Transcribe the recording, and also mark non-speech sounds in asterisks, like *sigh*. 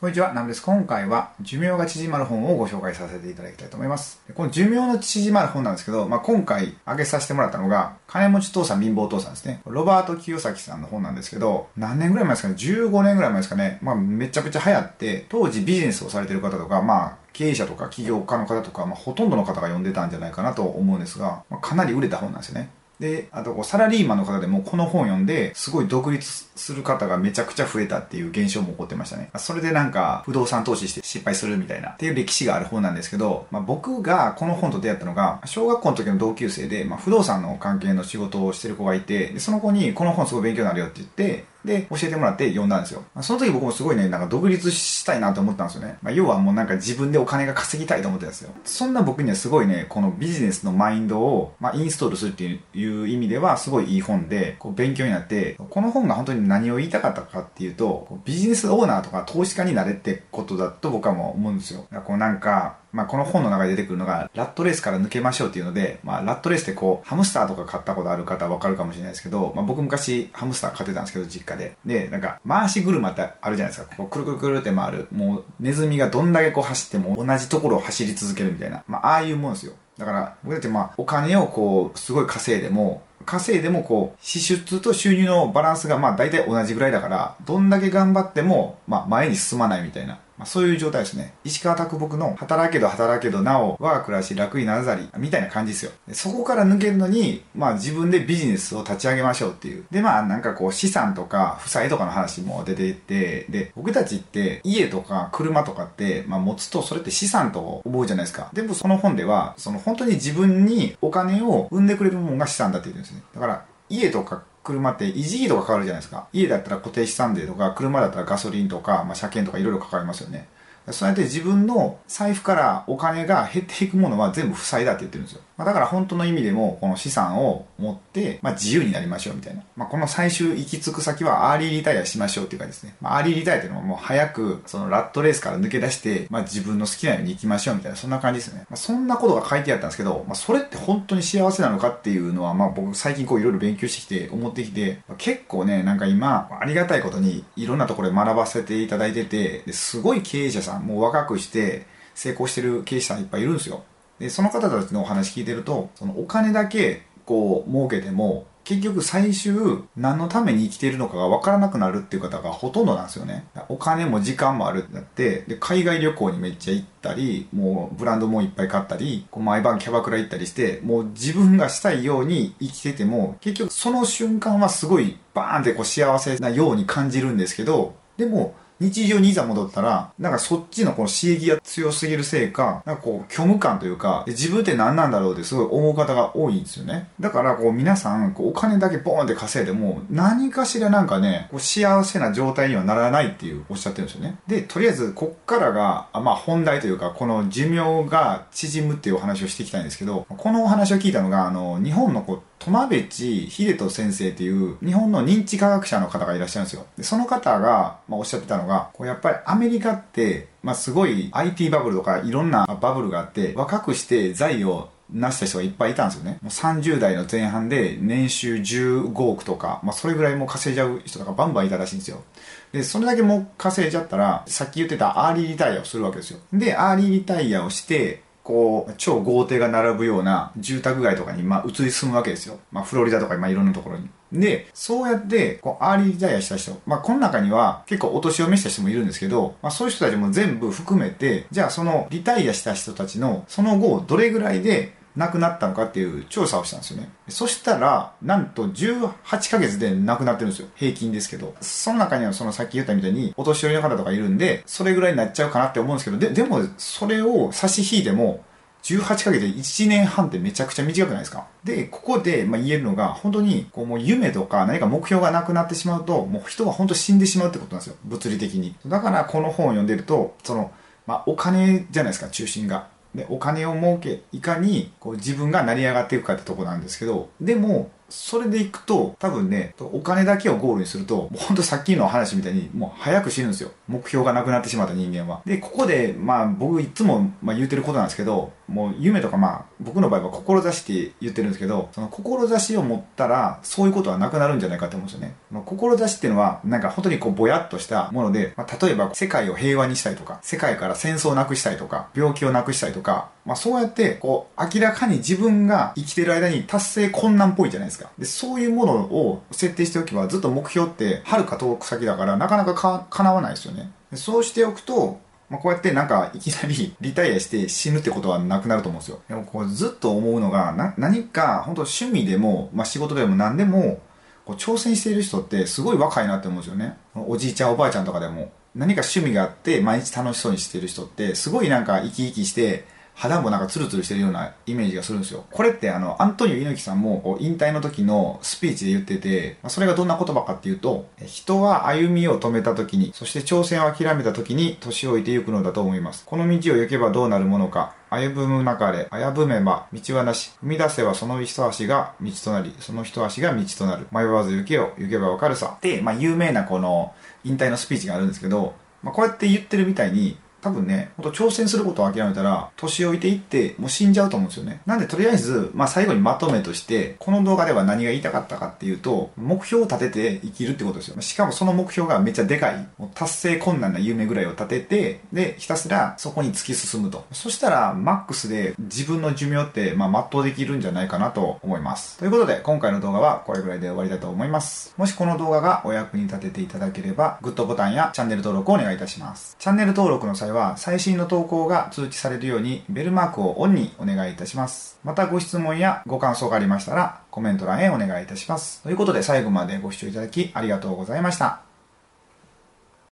こんにちは、ナムです。今回は寿命が縮まる本をご紹介させていただきたいと思います。この寿命の縮まる本なんですけど、まあ、今回挙げさせてもらったのが、金持ち父さん貧乏父さんですね。ロバート清崎さんの本なんですけど、何年ぐらい前ですかね ?15 年ぐらい前ですかね？まあ、めちゃくちゃ流行って、当時ビジネスをされてる方とか、まあ、経営者とか起業家の方とか、まあ、ほとんどの方が読んでたんじゃないかなと思うんですが、まあ、かなり売れた本なんですよね。で、あとこうサラリーマンの方でもこの本読んで、すごい独立する方がめちゃくちゃ増えたっていう現象も起こってましたね。それでなんか不動産投資して失敗するみたいなっていう歴史がある本なんですけど、まあ、僕がこの本と出会ったのが、小学校の時の同級生で、まあ、不動産の関係の仕事をしてる子がいて、でその子にこの本すごい勉強になるよって言って、で、教えてもらって読んだんですよ。その時僕もすごいね、なんか独立したいなと思ったんですよね。まあ、要はもうなんか自分でお金が稼ぎたいと思ってたんですよ。そんな僕にはすごいね、このビジネスのマインドを、まあ、インストールするっていう意味ではすごいいい本で、こう勉強になって、この本が本当に何を言いたかったかっていうと、ビジネスオーナーとか投資家になれってことだと僕はもう思うんですよ。こうなんか、まあ、この本の中で出てくるのが、ラットレースから抜けましょうっていうので、まあ、ラットレースってこう、ハムスターとか買ったことある方はわかるかもしれないですけど、まあ、僕昔ハムスター買ってたんですけど、実家で。で、なんか、回し車ってあるじゃないですか。こう、くるくるくるって回る。もう、ネズミがどんだけこう走っても同じところを走り続けるみたいな。まあ、ああいうもんですよ。だから、僕たちまあ、お金をこう、すごい稼いでも、稼いでもこう、支出と収入のバランスがまあ大体同じぐらいだから、どんだけ頑張っても、まあ前に進まないみたいな。まあ、そういう状態ですね。石川啄木の働けど働けどなお我が暮らし楽にならざり、みたいな感じですよ。そこから抜けるのに、まあ自分でビジネスを立ち上げましょうっていう。で、まあなんかこう資産とか負債とかの話も出ていて、で、僕たちって家とか車とかって、まあ持つとそれって資産と思うじゃないですか。でもその本では、その本当に自分にお金を生んでくれるものが資産だって言うんですね。だから家とか車って維持費とかかかるじゃないですか。家だったら固定資産税とか、車だったらガソリンとか、まあ、車検とかいろいろかかりますよね。そうやって自分の財布からお金が減っていくものは全部負債だって言ってるんですよ。まあ、だから本当の意味でも、この資産を持って、まあ、自由になりましょうみたいな。まあ、この最終行き着く先はアーリーリタイアしましょうっていう感じですね。まあ、アーリーリタイアっていうのはもう早く、そのラットレースから抜け出して、まあ、自分の好きなように行きましょうみたいな、そんな感じですね。まあ、そんなことが書いてあったんですけど、まあ、それって本当に幸せなのかっていうのは、まあ、僕最近こういろいろ勉強してきて、思ってきて、まあ、結構ね、なんか今、ありがたいことに、いろんなところで学ばせていただいてて、すごい経営者さん、もう若くし、て成功してる経営者さんいっぱいいるんですよ。で、その方たちのお話聞いてると、そのお金だけこう儲けても、結局最終何のために生きているのかが分からなくなるっていう方がほとんどなんですよね。お金も時間もあるってなって、で、海外旅行にめっちゃ行ったり、もうブランドもいっぱい買ったり、こう毎晩キャバクラ行ったりして、もう自分がしたいように生きてても、結局その瞬間はすごいバーンってこう幸せなように感じるんですけど、でも、日常にいざ戻ったら、なんかそっちのこの刺激が強すぎるせいか、なんかこう虚無感というか、自分って何なんだろうってすごい思う方が多いんですよね。だからこう皆さん、こうお金だけボーンって稼いでも、何かしらなんかね、こう幸せな状態にはならないっていうおっしゃってるんですよね。で、とりあえずこっからが、まあ本題というか、この寿命が縮むっていうお話をしていきたいんですけど、このお話を聞いたのが、あの、日本のこう苫部地秀人先生っていう日本の認知科学者の方がいらっしゃるんですよ。でその方が、まあ、おっしゃってたのが、こうやっぱりアメリカって、まあ、すごい IT バブルとかいろんなバブルがあって、若くして財を成した人がいっぱいいたんですよね。もう30代の前半で年収15億とか、まあそれぐらいも稼いじゃう人とかバンバンいたらしいんですよ。で、それだけも稼いじゃったら、さっき言ってたアーリーリタイアをするわけですよ。で、アーリーリタイアをして、こう、超豪邸が並ぶような住宅街とかに、まあ、移り住むわけですよ。まあ、フロリダとか、まあ、いろんなところに。で、そうやって、こう、アーリーリタイアした人、まあ、この中には結構お年を召した人もいるんですけど、まあ、そういう人たちも全部含めて、じゃあそのリタイアした人たちの、その後、どれぐらいで亡くなったのかっていう調査をしたんですよね。そしたら、なんと18ヶ月で亡くなってるんですよ。平均ですけど。その中にはそのさっき言ったみたいに、お年寄りの方とかいるんで、それぐらいになっちゃうかなって思うんですけど、で、でも、それを差し引いても、18ヶ月で1年半ってめちゃくちゃ短くないですか？で、ここで、ま言えるのが、本当に、こうもう夢とか何か目標がなくなってしまうと、もう人は本当死んでしまうってことなんですよ。物理的に。だからこの本を読んでると、その、まあ、お金じゃないですか、中心が。で、お金を儲け、いかにこう自分が成り上がっていくかってとこなんですけど、でも、それでいくと、多分ね、お金だけをゴールにすると、もうほんとさっきの話みたいに、もう早く死ぬんですよ。目標がなくなってしまった人間は。で、ここで、まあ僕いつも、まあ、言ってることなんですけど、もう夢とかまあ、僕の場合は志って言ってるんですけど、その志を持ったら、そういうことはなくなるんじゃないかと思うんですよね。志っていうのは、なんか本当にこうぼやっとしたもので、まあ、例えば世界を平和にしたいとか、世界から戦争をなくしたいとか、病気をなくしたいとか、まあそうやって、こう、明らかに自分が生きてる間に達成困難っぽいじゃないですか。で、そういうものを設定しておけば、ずっと目標って、はるか遠く先だから、なかなかか叶わないですよね。そうしておくと、まあ、こうやってなんかいきなり *laughs* リタイアして死ぬってことはなくなると思うんですよ。でもこうずっと思うのが、な、何か本当趣味でも、まあ、仕事でも何でも、こう挑戦している人ってすごい若いなって思うんですよね。おじいちゃんおばあちゃんとかでも。何か趣味があって毎日楽しそうにしてる人ってすごいなんか生き生きして肌もなんかツルツルしてるようなイメージがするんですよ。これってあの、アントニオ猪木さんも引退の時のスピーチで言ってて、それがどんな言葉かっていうと、人は歩みを止めた時に、そして挑戦を諦めた時に年老いていくのだと思います。この道を行けばどうなるものか、歩む中で、危ぶめば道はなし、踏み出せばその一足が道となり、その一足が道となる。迷わず行けよ、行けばわかるさ。で、まあ有名なこの引退のスピーチがあるんですけど、まあこうやって言ってるみたいに、多分ね、ほんと挑戦することを諦めたら、年老いていって、もう死んじゃうと思うんですよね。なんでとりあえず、まあ最後にまとめとして、この動画では何が言いたかったかっていうと、目標を立てて生きるってことですよ。しかもその目標がめっちゃでかい、もう達成困難な夢ぐらいを立てて、で、ひたすらそこに突き進むと。そしたら、マックスで自分の寿命って、まあ全うできるんじゃないかなと思います。ということで、今回の動画はこれぐらいで終わりだと思います。もしこの動画がお役に立てていただければ、グッドボタンやチャンネル登録をお願いいたします。チャンネル登録の際は、最新の投稿が通知されるようにベルマークをオンにお願いいたします。またご質問やご感想がありましたらコメント欄へお願いいたします。ということで最後までご視聴いただきありがとうございました。